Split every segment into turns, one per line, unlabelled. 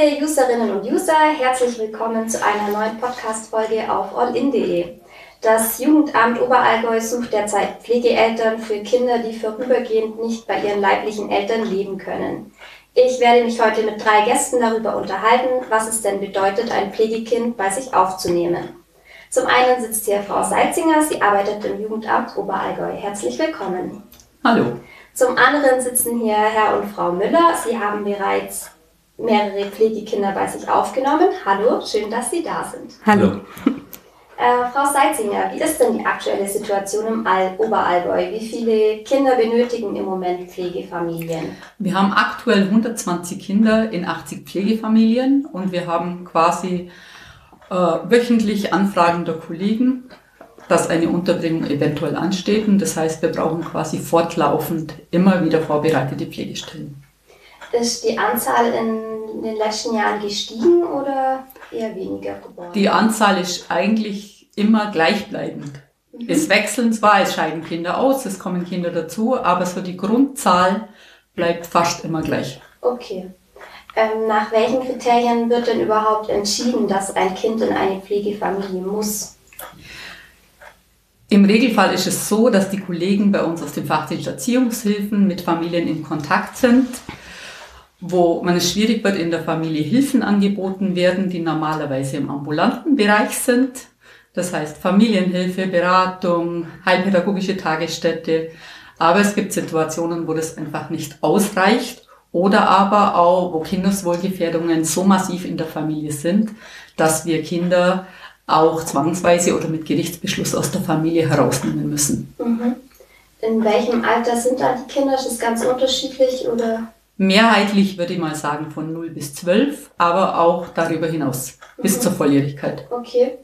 Liebe Userinnen und User, herzlich willkommen zu einer neuen Podcast-Folge auf allin.de. Das Jugendamt Oberallgäu sucht derzeit Pflegeeltern für Kinder, die vorübergehend nicht bei ihren leiblichen Eltern leben können. Ich werde mich heute mit drei Gästen darüber unterhalten, was es denn bedeutet, ein Pflegekind bei sich aufzunehmen. Zum einen sitzt hier Frau Seitzinger, sie arbeitet im Jugendamt Oberallgäu. Herzlich willkommen.
Hallo.
Zum anderen sitzen hier Herr und Frau Müller. Sie haben bereits mehrere Pflegekinder bei sich aufgenommen. Hallo, schön, dass Sie da sind.
Hallo.
Äh, Frau Seitzinger, wie ist denn die aktuelle Situation im All Oberallgäu? Wie viele Kinder benötigen im Moment Pflegefamilien?
Wir haben aktuell 120 Kinder in 80 Pflegefamilien und wir haben quasi äh, wöchentlich Anfragen der Kollegen, dass eine Unterbringung eventuell ansteht. Und das heißt, wir brauchen quasi fortlaufend immer wieder vorbereitete Pflegestellen.
Ist die Anzahl in den letzten Jahren gestiegen oder eher weniger geworden?
Die Anzahl ist eigentlich immer gleichbleibend. Mhm. Es wechseln zwar, es scheiden Kinder aus, es kommen Kinder dazu, aber so die Grundzahl bleibt fast immer gleich.
Okay. Ähm, nach welchen Kriterien wird denn überhaupt entschieden, dass ein Kind in eine Pflegefamilie muss?
Im Regelfall ist es so, dass die Kollegen bei uns aus dem Fachdienst Erziehungshilfen mit Familien in Kontakt sind, wo man es schwierig wird, in der Familie Hilfen angeboten werden, die normalerweise im ambulanten Bereich sind. Das heißt Familienhilfe, Beratung, heilpädagogische Tagesstätte. Aber es gibt Situationen, wo das einfach nicht ausreicht oder aber auch, wo Kindeswohlgefährdungen so massiv in der Familie sind, dass wir Kinder auch zwangsweise oder mit Gerichtsbeschluss aus der Familie herausnehmen müssen.
Mhm. In welchem Alter sind da die Kinder? Ist das ganz unterschiedlich oder?
Mehrheitlich würde ich mal sagen von 0 bis 12, aber auch darüber hinaus mhm. bis zur Volljährigkeit.
Okay.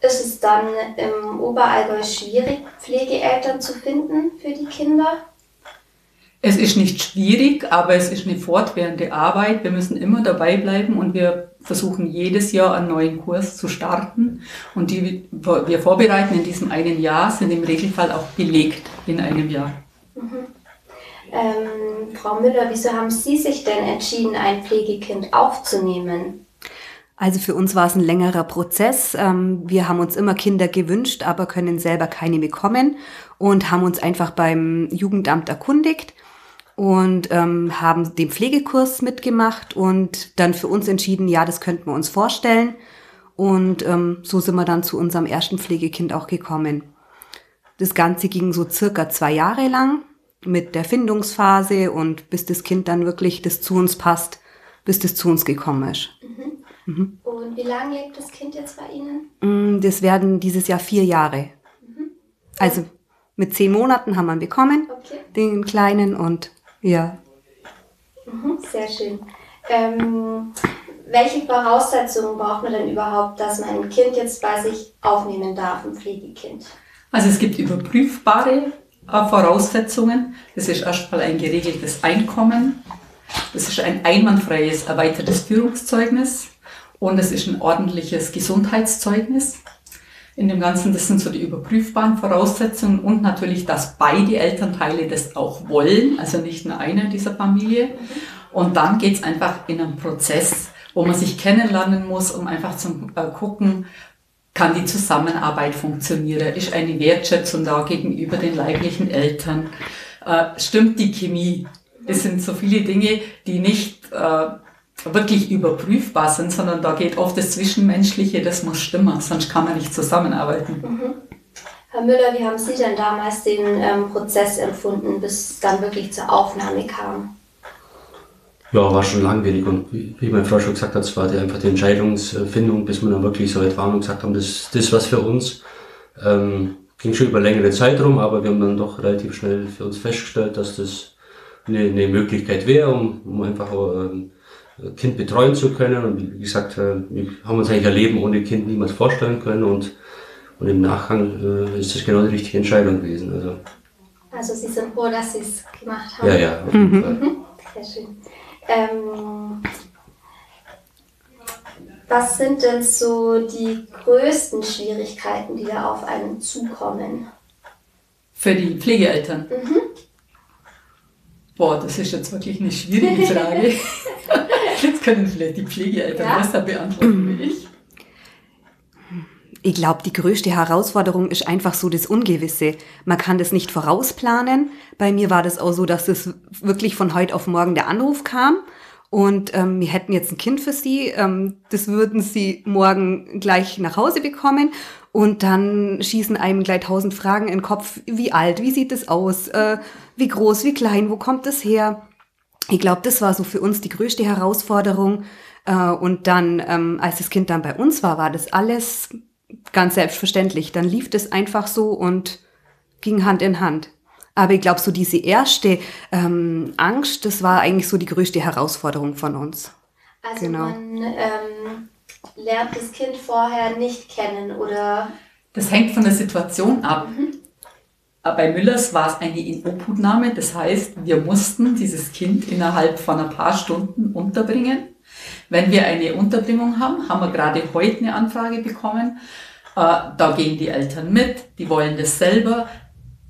Ist es dann im Oberallgäu schwierig, Pflegeeltern zu finden für die Kinder?
Es ist nicht schwierig, aber es ist eine fortwährende Arbeit. Wir müssen immer dabei bleiben und wir versuchen jedes Jahr einen neuen Kurs zu starten. Und die wir vorbereiten in diesem einen Jahr sind im Regelfall auch belegt in einem Jahr.
Mhm. Ähm, Frau Müller, wieso haben Sie sich denn entschieden, ein Pflegekind aufzunehmen?
Also für uns war es ein längerer Prozess. Ähm, wir haben uns immer Kinder gewünscht, aber können selber keine bekommen und haben uns einfach beim Jugendamt erkundigt und ähm, haben den Pflegekurs mitgemacht und dann für uns entschieden, ja, das könnten wir uns vorstellen. Und ähm, so sind wir dann zu unserem ersten Pflegekind auch gekommen. Das Ganze ging so circa zwei Jahre lang mit der Findungsphase und bis das Kind dann wirklich das zu uns passt, bis das zu uns gekommen ist.
Mhm. Mhm. Und wie lange lebt das Kind jetzt bei Ihnen?
Mm, das werden dieses Jahr vier Jahre. Mhm. Also mit zehn Monaten haben wir ihn bekommen, okay. den Kleinen, und ja.
Mhm, sehr schön. Ähm, welche Voraussetzungen braucht man denn überhaupt, dass man ein Kind jetzt bei sich aufnehmen darf, ein Pflegekind?
Also es gibt überprüfbare Voraussetzungen. Das ist erstmal ein geregeltes Einkommen. Das ist ein einwandfreies erweitertes Führungszeugnis und es ist ein ordentliches Gesundheitszeugnis in dem Ganzen. Das sind so die überprüfbaren Voraussetzungen und natürlich, dass beide Elternteile das auch wollen, also nicht nur einer dieser Familie. Und dann geht's einfach in einen Prozess, wo man sich kennenlernen muss, um einfach zu äh, gucken, kann die Zusammenarbeit funktionieren, ist eine Wertschätzung da gegenüber den leiblichen Eltern, äh, stimmt die Chemie. Das sind so viele Dinge, die nicht äh, wirklich überprüfbar sind, sondern da geht oft das Zwischenmenschliche, das muss stimmen, sonst kann man nicht zusammenarbeiten.
Mhm. Herr Müller, wie haben Sie denn damals den ähm, Prozess empfunden, bis es dann wirklich zur Aufnahme kam?
Ja, war schon langwierig und wie, meine Frau schon gesagt hat, es war die, einfach die Entscheidungsfindung, bis wir dann wirklich so weit waren und gesagt haben, das, das ist was für uns. Ähm, ging schon über längere Zeit rum, aber wir haben dann doch relativ schnell für uns festgestellt, dass das eine, eine Möglichkeit wäre, um, um einfach auch, ähm, Kind betreuen zu können. Und wie gesagt, äh, wir haben uns eigentlich ein Leben ohne Kind niemals vorstellen können und, und im Nachgang äh, ist das genau die richtige Entscheidung gewesen.
Also, also Sie sind froh, dass Sie es gemacht haben?
Ja, ja, auf jeden
mhm. Fall. Sehr schön. Ähm, was sind denn so die größten Schwierigkeiten, die da auf einen zukommen?
Für die Pflegeeltern? Mhm. Boah, das ist jetzt wirklich eine schwierige Frage. Jetzt können vielleicht die Pflegeeltern ja. besser beantworten wie ich.
Ich glaube, die größte Herausforderung ist einfach so das Ungewisse. Man kann das nicht vorausplanen. Bei mir war das auch so, dass es wirklich von heute auf morgen der Anruf kam. Und ähm, wir hätten jetzt ein Kind für Sie. Ähm, das würden Sie morgen gleich nach Hause bekommen. Und dann schießen einem gleich tausend Fragen in den Kopf. Wie alt? Wie sieht es aus? Äh, wie groß? Wie klein? Wo kommt es her? Ich glaube, das war so für uns die größte Herausforderung. Äh, und dann, ähm, als das Kind dann bei uns war, war das alles ganz selbstverständlich. Dann lief das einfach so und ging Hand in Hand. Aber ich glaube, so diese erste ähm, Angst, das war eigentlich so die größte Herausforderung von uns.
Also genau. man ähm, lernt das Kind vorher nicht kennen oder?
Das hängt von der Situation ab. Mhm. Bei Müllers war es eine Inobhutnahme, das heißt, wir mussten dieses Kind innerhalb von ein paar Stunden unterbringen. Wenn wir eine Unterbringung haben, haben wir gerade heute eine Anfrage bekommen, äh, da gehen die Eltern mit, die wollen das selber.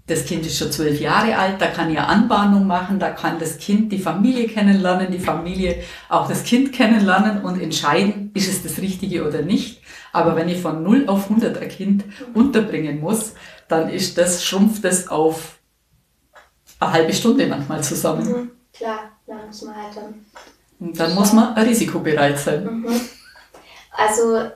Das Kind ist schon zwölf Jahre alt, da kann ja Anbahnung machen, da kann das Kind die Familie kennenlernen, die Familie auch das Kind kennenlernen und entscheiden, ist es das Richtige oder nicht. Aber wenn ich von 0 auf 100 ein Kind unterbringen muss, dann ist das, schrumpft es auf eine halbe Stunde manchmal zusammen.
Mhm, klar, dann muss man halt dann.
Und dann muss man risikobereit sein.
Mhm. Also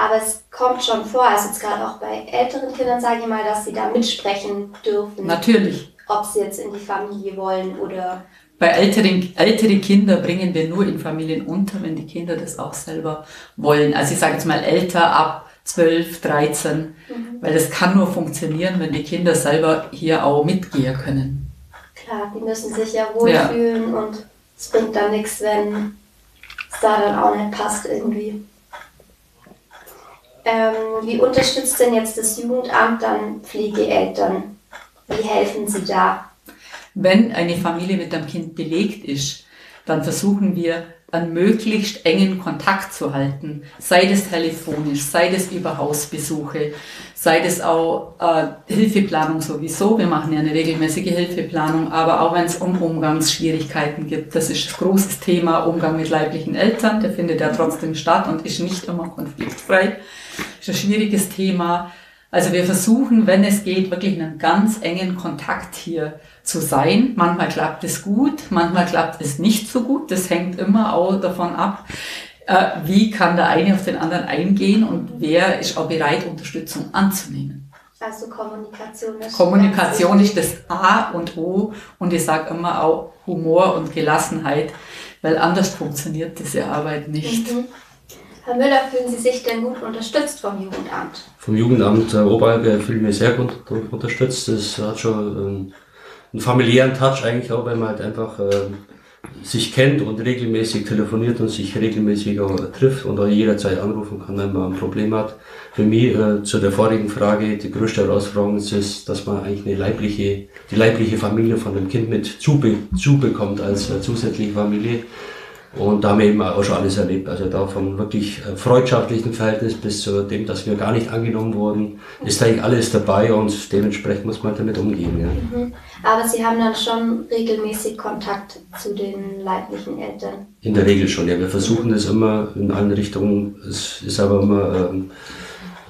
aber es kommt schon vor, also jetzt gerade auch bei älteren Kindern, sage ich mal, dass sie da mitsprechen dürfen.
Natürlich.
Ob sie jetzt in die Familie wollen oder.
Bei älteren, ältere Kinder bringen wir nur in Familien unter, wenn die Kinder das auch selber wollen. Also ich sage jetzt mal älter ab 12, 13, mhm. weil das kann nur funktionieren, wenn die Kinder selber hier auch mitgehen können.
Klar, die müssen sich ja wohlfühlen ja. und es bringt dann nichts, wenn es da dann auch nicht passt irgendwie. Ähm, wie unterstützt denn jetzt das Jugendamt dann Pflegeeltern? Wie helfen Sie da?
Wenn eine Familie mit einem Kind belegt ist, dann versuchen wir einen möglichst engen Kontakt zu halten, sei das telefonisch, sei das über Hausbesuche, sei das auch äh, Hilfeplanung sowieso. Wir machen ja eine regelmäßige Hilfeplanung, aber auch wenn es um Umgangsschwierigkeiten gibt, das ist ein großes Thema, Umgang mit leiblichen Eltern, der findet ja trotzdem statt und ist nicht immer konfliktfrei ist ein schwieriges Thema. Also wir versuchen, wenn es geht, wirklich in einem ganz engen Kontakt hier zu sein. Manchmal klappt es gut, manchmal klappt es nicht so gut. Das hängt immer auch davon ab, äh, wie kann der eine auf den anderen eingehen und wer ist auch bereit, Unterstützung anzunehmen.
Also Kommunikation ist.
Kommunikation ist das A und O und ich sage immer auch Humor und Gelassenheit, weil anders funktioniert diese Arbeit nicht. Mhm.
Herr Müller, fühlen Sie sich denn gut unterstützt vom Jugendamt?
Vom Jugendamt äh, Oberallgäu fühle ich mich sehr gut unterstützt. Das hat schon ähm, einen familiären Touch eigentlich auch, weil man halt einfach äh, sich kennt und regelmäßig telefoniert und sich regelmäßig auch trifft und auch jederzeit anrufen kann, wenn man ein Problem hat. Für mich äh, zu der vorigen Frage, die größte Herausforderung ist, ist, dass man eigentlich eine leibliche, die leibliche Familie von dem Kind mit zube, zubekommt als äh, zusätzliche Familie. Und da haben wir eben auch schon alles erlebt. Also da vom wirklich äh, freundschaftlichen Verhältnis bis zu dem, dass wir gar nicht angenommen wurden, ist eigentlich alles dabei und dementsprechend muss man damit umgehen. Ja.
Mhm. Aber Sie haben dann schon regelmäßig Kontakt zu den leiblichen Eltern?
In der Regel schon, ja. Wir versuchen das immer in allen Richtungen. Es ist aber immer ähm,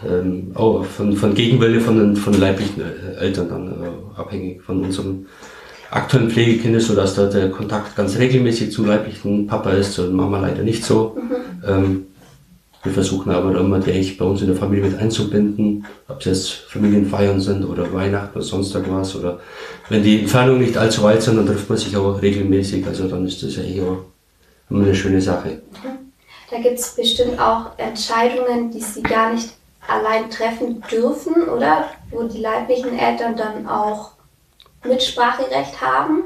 ähm, auch von, von Gegenwelle von den, von leiblichen äh, Eltern dann äh, abhängig von unserem aktuellen Pflegekind ist, sodass da der Kontakt ganz regelmäßig zum leiblichen Papa ist und Mama leider nicht so. Mhm. Ähm, wir versuchen aber immer, die eigentlich bei uns in der Familie mit einzubinden, ob es jetzt Familienfeiern sind oder Weihnachten oder sonst irgendwas. Oder wenn die Entfernungen nicht allzu weit sind, dann trifft man sich auch regelmäßig. Also dann ist das ja eher immer eine schöne Sache.
Da gibt es bestimmt auch Entscheidungen, die Sie gar nicht allein treffen dürfen, oder? Wo die leiblichen Eltern dann auch Mitspracherecht haben?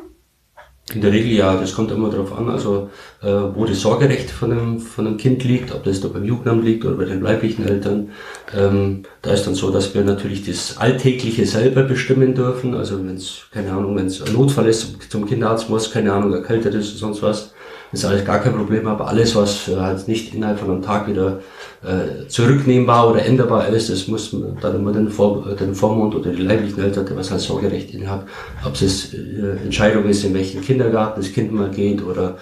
In der Regel ja, das kommt immer darauf an, also äh, wo das Sorgerecht von einem, von einem Kind liegt, ob das da beim Jugendamt liegt oder bei den leiblichen Eltern. Ähm, da ist dann so, dass wir natürlich das Alltägliche selber bestimmen dürfen. Also wenn es, keine Ahnung, wenn es ein Notfall ist, zum Kinderarzt muss, keine Ahnung, erkältet ist oder sonst was, ist alles gar kein Problem, aber alles, was äh, halt nicht innerhalb von einem Tag wieder äh, zurücknehmbar oder änderbar ist, das muss dann immer den, Vor den Vormund oder die leiblichen Eltern, der was halt Sorgerecht inne hat, ob es äh, Entscheidung ist, in welchen Kindergarten das Kind mal geht oder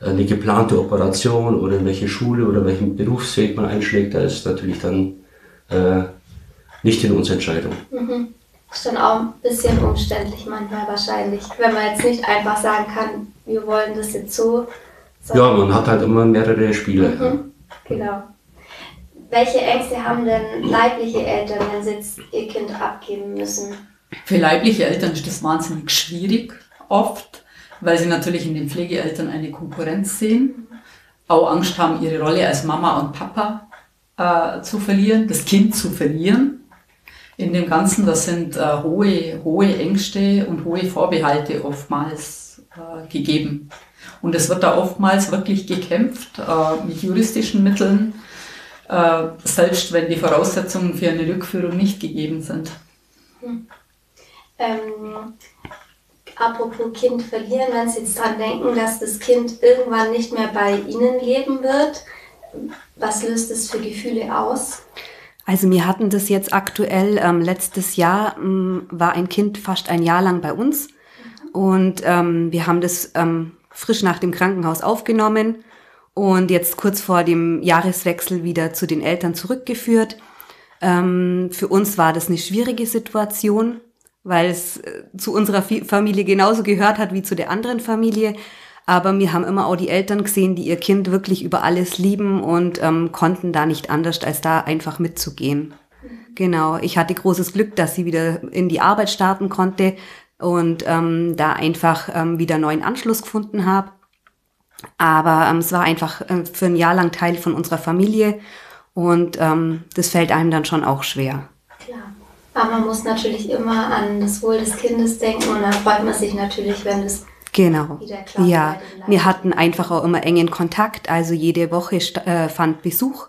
äh, eine geplante Operation oder in welche Schule oder welchen Berufsweg man einschlägt, da ist natürlich dann äh, nicht in uns Entscheidung.
Mhm. Ist dann auch ein bisschen umständlich manchmal wahrscheinlich, wenn man jetzt nicht einfach sagen kann, wir wollen das jetzt so.
Ja, man hat halt immer mehrere Spiele.
Mhm. Genau. Welche Ängste haben denn leibliche Eltern, wenn sie jetzt ihr Kind abgeben müssen?
Für leibliche Eltern ist das wahnsinnig schwierig, oft, weil sie natürlich in den Pflegeeltern eine Konkurrenz sehen, auch Angst haben, ihre Rolle als Mama und Papa äh, zu verlieren, das Kind zu verlieren. In dem Ganzen, das sind äh, hohe, hohe Ängste und hohe Vorbehalte oftmals äh, gegeben. Und es wird da oftmals wirklich gekämpft äh, mit juristischen Mitteln, äh, selbst wenn die Voraussetzungen für eine Rückführung nicht gegeben sind.
Hm. Ähm, apropos Kind verlieren, wenn Sie jetzt daran denken, dass das Kind irgendwann nicht mehr bei Ihnen leben wird, was löst das für Gefühle aus?
Also wir hatten das jetzt aktuell, ähm, letztes Jahr ähm, war ein Kind fast ein Jahr lang bei uns und ähm, wir haben das ähm, frisch nach dem Krankenhaus aufgenommen und jetzt kurz vor dem Jahreswechsel wieder zu den Eltern zurückgeführt. Ähm, für uns war das eine schwierige Situation, weil es äh, zu unserer Familie genauso gehört hat wie zu der anderen Familie. Aber wir haben immer auch die Eltern gesehen, die ihr Kind wirklich über alles lieben und ähm, konnten da nicht anders, als da einfach mitzugehen. Genau, ich hatte großes Glück, dass sie wieder in die Arbeit starten konnte und ähm, da einfach ähm, wieder neuen Anschluss gefunden habe. Aber ähm, es war einfach äh, für ein Jahr lang Teil von unserer Familie und ähm, das fällt einem dann schon auch schwer.
Klar. Aber man muss natürlich immer an das Wohl des Kindes denken und dann freut man sich natürlich, wenn es
Genau. Ja, wir hatten einfach auch immer engen Kontakt. Also jede Woche äh, fand Besuch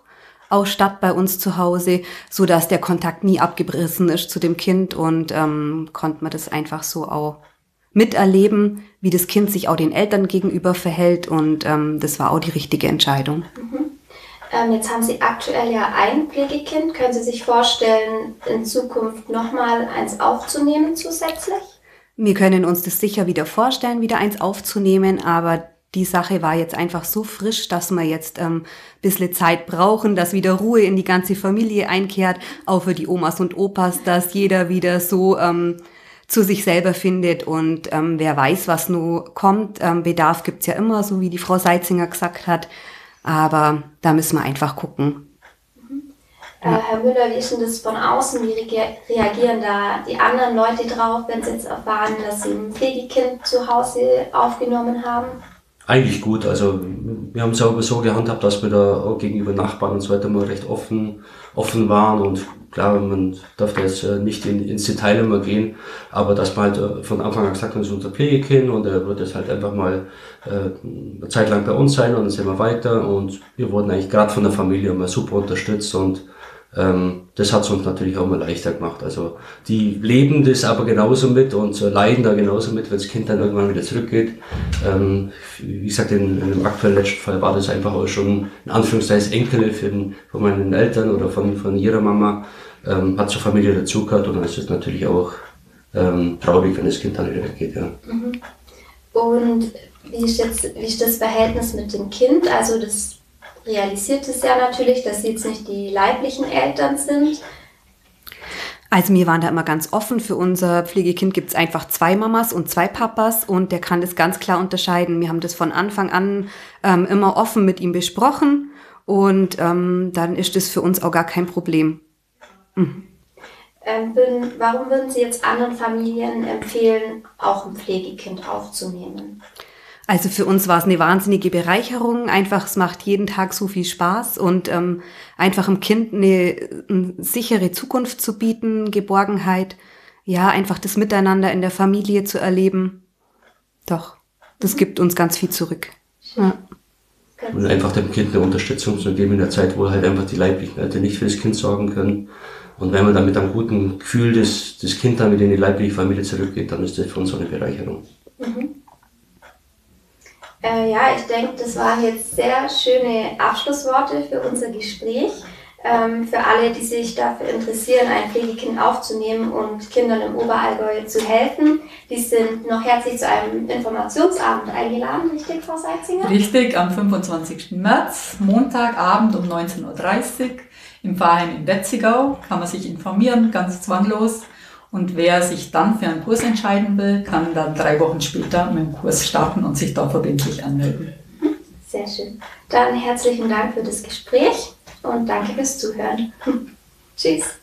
auch statt bei uns zu Hause, so dass der Kontakt nie abgebrochen ist zu dem Kind und ähm, konnte man das einfach so auch miterleben, wie das Kind sich auch den Eltern gegenüber verhält und ähm, das war auch die richtige Entscheidung.
Mhm. Ähm, jetzt haben Sie aktuell ja ein Pflegekind. Können Sie sich vorstellen, in Zukunft nochmal eins aufzunehmen zusätzlich?
Wir können uns das sicher wieder vorstellen, wieder eins aufzunehmen, aber die Sache war jetzt einfach so frisch, dass wir jetzt ähm, bisschen Zeit brauchen, dass wieder Ruhe in die ganze Familie einkehrt, auch für die Omas und Opas, dass jeder wieder so ähm, zu sich selber findet und ähm, wer weiß, was nur kommt. Ähm, Bedarf gibt's ja immer, so wie die Frau Seitzinger gesagt hat. Aber da müssen wir einfach gucken.
Mhm. Äh, Herr Müller, wie ist denn das von außen? Wie reagieren da die anderen Leute drauf, wenn sie jetzt erfahren, dass sie ein Pflegekind zu Hause aufgenommen haben?
Eigentlich gut. Also wir haben es auch so gehandhabt, dass wir da auch gegenüber Nachbarn und so weiter mal recht offen, offen waren und klar, man darf da jetzt äh, nicht in, ins Detail immer gehen, aber dass man halt äh, von Anfang an gesagt hat, das ist unser Pflegekind und er wird jetzt halt einfach mal äh, eine Zeit lang bei uns sein und dann sind wir weiter und wir wurden eigentlich gerade von der Familie immer super unterstützt und das hat es uns natürlich auch mal leichter gemacht. Also die leben das aber genauso mit und leiden da genauso mit, wenn das Kind dann irgendwann wieder zurückgeht. Ähm, wie gesagt, in, in dem aktuellen letzten Fall war das einfach auch schon in Anführungszeichen Enkel von, von meinen Eltern oder von, von ihrer Mama, ähm, hat zur Familie dazugehört und dann ist es natürlich auch ähm, traurig, wenn das Kind dann wieder weggeht. Ja.
Mhm. Und wie ist jetzt wie ist das Verhältnis mit dem Kind? Also das realisiert es ja natürlich, dass sie jetzt nicht die leiblichen Eltern sind.
Also wir waren da immer ganz offen. Für unser Pflegekind gibt es einfach zwei Mamas und zwei Papas und der kann das ganz klar unterscheiden. Wir haben das von Anfang an ähm, immer offen mit ihm besprochen und ähm, dann ist das für uns auch gar kein Problem.
Mhm. Ähm, warum würden Sie jetzt anderen Familien empfehlen, auch ein Pflegekind aufzunehmen?
Also für uns war es eine wahnsinnige Bereicherung. Einfach, es macht jeden Tag so viel Spaß und ähm, einfach dem Kind eine, eine sichere Zukunft zu bieten, Geborgenheit, ja, einfach das Miteinander in der Familie zu erleben. Doch, das gibt uns ganz viel zurück. Ja.
Und einfach dem Kind eine Unterstützung zu geben in der Zeit, wo halt einfach die leiblichen Eltern nicht für das Kind sorgen können. Und wenn man dann mit einem guten Gefühl das, das Kind dann wieder in die leibliche Familie zurückgeht, dann ist das für uns so eine Bereicherung.
Äh, ja, ich denke, das waren jetzt sehr schöne Abschlussworte für unser Gespräch. Ähm, für alle, die sich dafür interessieren, ein Pflegekind aufzunehmen und Kindern im Oberallgäu zu helfen, die sind noch herzlich zu einem Informationsabend eingeladen, richtig, Frau Seitzinger?
Richtig, am 25. März, Montagabend um 19.30 Uhr im Verein in Wetzigau kann man sich informieren, ganz zwanglos. Und wer sich dann für einen Kurs entscheiden will, kann dann drei Wochen später mit dem Kurs starten und sich da verbindlich anmelden.
Sehr schön. Dann herzlichen Dank für das Gespräch und danke fürs Zuhören. Tschüss.